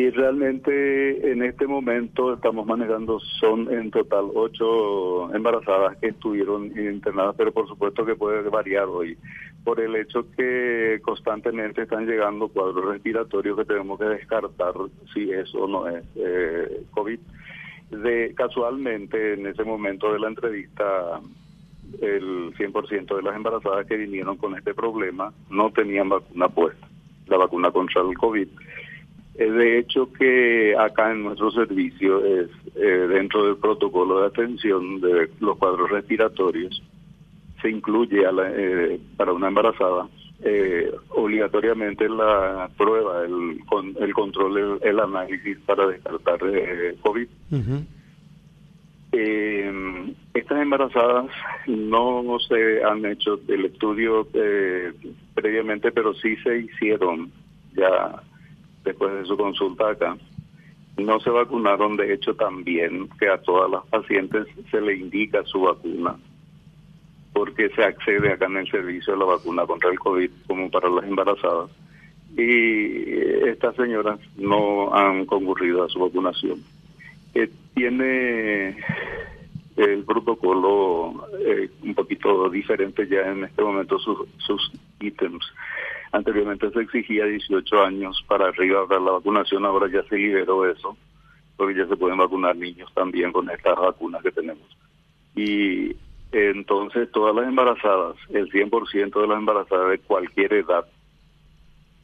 Y realmente en este momento estamos manejando, son en total ocho embarazadas que estuvieron internadas, pero por supuesto que puede variar hoy, por el hecho que constantemente están llegando cuadros respiratorios que tenemos que descartar si es o no es eh, COVID. De, casualmente, en ese momento de la entrevista, el 100% de las embarazadas que vinieron con este problema no tenían vacuna puesta, la vacuna contra el COVID de hecho que acá en nuestro servicio es eh, dentro del protocolo de atención de los cuadros respiratorios se incluye a la, eh, para una embarazada eh, obligatoriamente la prueba, el, el control, el, análisis para descartar COVID. estas embarazadas no se han hecho el estudio previamente, pero sí se hicieron ya después de su consulta acá, no se vacunaron, de hecho también que a todas las pacientes se le indica su vacuna, porque se accede acá en el servicio a la vacuna contra el COVID como para las embarazadas. Y estas señoras no han concurrido a su vacunación. Eh, tiene el protocolo eh, un poquito diferente ya en este momento sus, sus ítems. Anteriormente se exigía 18 años para arriba para la vacunación, ahora ya se liberó eso, porque ya se pueden vacunar niños también con estas vacunas que tenemos. Y entonces todas las embarazadas, el 100% de las embarazadas de cualquier edad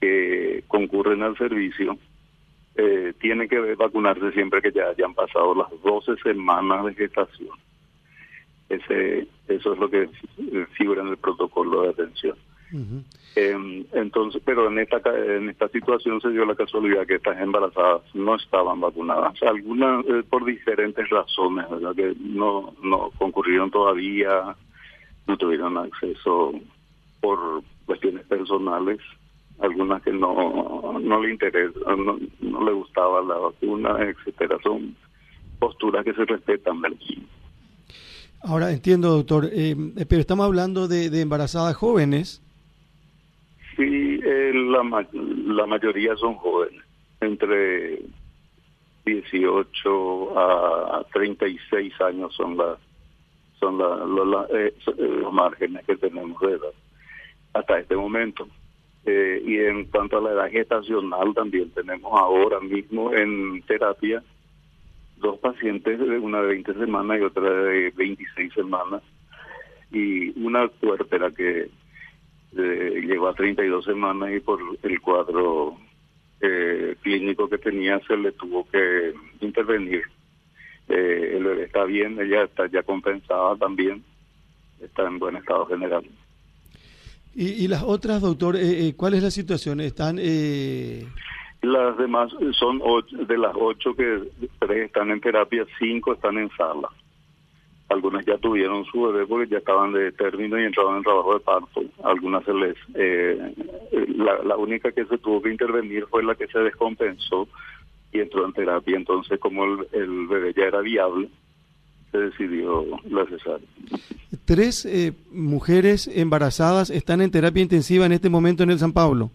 que concurren al servicio, eh, tienen que vacunarse siempre que ya hayan pasado las 12 semanas de gestación. Ese, eso es lo que figura en el protocolo de atención. Em, entonces, pero en esta en esta situación se dio la casualidad que estas embarazadas no estaban vacunadas, algunas eh, por diferentes razones, ¿verdad? que no no concurrieron todavía, no tuvieron acceso por cuestiones personales, algunas que no no le interesa, no, le gustaba la vacuna, etcétera, son posturas que se respetan, ¿verdad? Ahora entiendo, doctor, eh, pero estamos hablando de, de embarazadas jóvenes Eh, la, la mayoría son jóvenes, entre 18 a 36 años son las son la, eh, eh, los márgenes que tenemos de edad hasta este momento. y en cuanto a la edad gestacional, también tenemos ahora mismo en terapia dos pacientes, una de 20 semanas y otra de 26 semanas, y una puerpera que eh, llegó a 32 semanas y por el cuadro eh, clínico que tenía se le tuvo que intervenir. Eh, el bebé está bien, ella está ya compensada también, está en buen estado general. ¿Y, las otras, doctor, eh, cuál es la situación? ¿Están...? Las demás son ocho, de las ocho que tres están en terapia, cinco están en sala algunas ya tuvieron su bebé porque ya estaban de término y entraban en trabajo de parto. Algunas se les... Eh, la, única que se tuvo que intervenir fue la que se descompensó y entró en terapia. Entonces, como el, bebé ya era viable, se decidió la cesárea. Tres eh, mujeres embarazadas están en terapia intensiva en este momento en el San Pablo.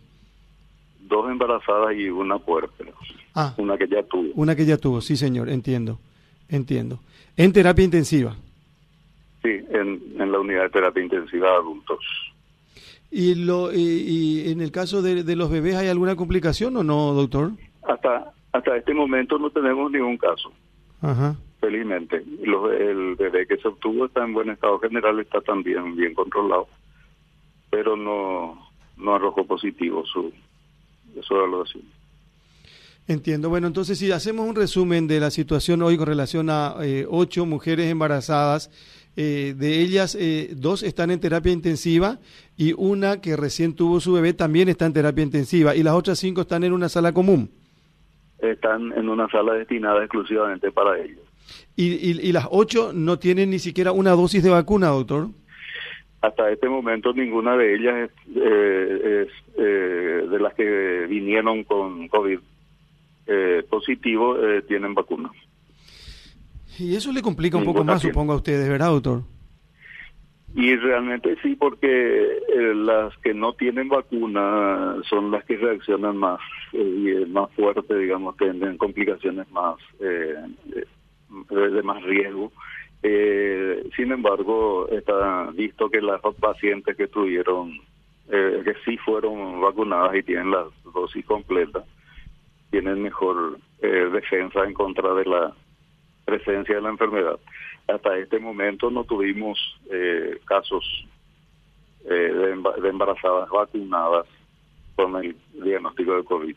Dos embarazadas y una puerta. Ah, una que ya tuvo. Una que ya tuvo, sí señor, entiendo, entiendo. En terapia intensiva. Sí, en, en la unidad de terapia intensiva de adultos. ¿Y, lo, y, en el caso de, de, los bebés hay alguna complicación o no, doctor? Hasta hasta este momento no tenemos ningún caso. Ajá. Felizmente. el bebé que se obtuvo está en buen estado general, está también bien controlado, pero no, no arrojó positivo su, su evaluación. Entiendo. Bueno, entonces si hacemos un resumen de la situación hoy con relación a eh, ocho mujeres embarazadas, eh, de ellas eh, dos están en terapia intensiva y una que recién tuvo su bebé también está en terapia intensiva y las otras cinco están en una sala común. Están en una sala destinada exclusivamente para ellos. ¿Y, y, las ocho no tienen ni siquiera una dosis de vacuna, doctor? Hasta este momento ninguna de ellas es, es de las que vinieron con COVID eh, positivo eh, tienen vacuna. Y eso le complica un poco más, supongo, a ustedes, ¿verdad, doctor? Y realmente sí, porque eh, las que no tienen vacuna son las que reaccionan más eh, y más fuerte, digamos, tienen complicaciones más eh, de más riesgo. sin embargo, está visto que las pacientes que tuvieron, que sí fueron vacunadas y tienen la dosis completa, tienen mejor defensa en contra de la presencia de la enfermedad hasta este momento no tuvimos eh, casos eh, de, embarazadas vacunadas con el diagnóstico de COVID.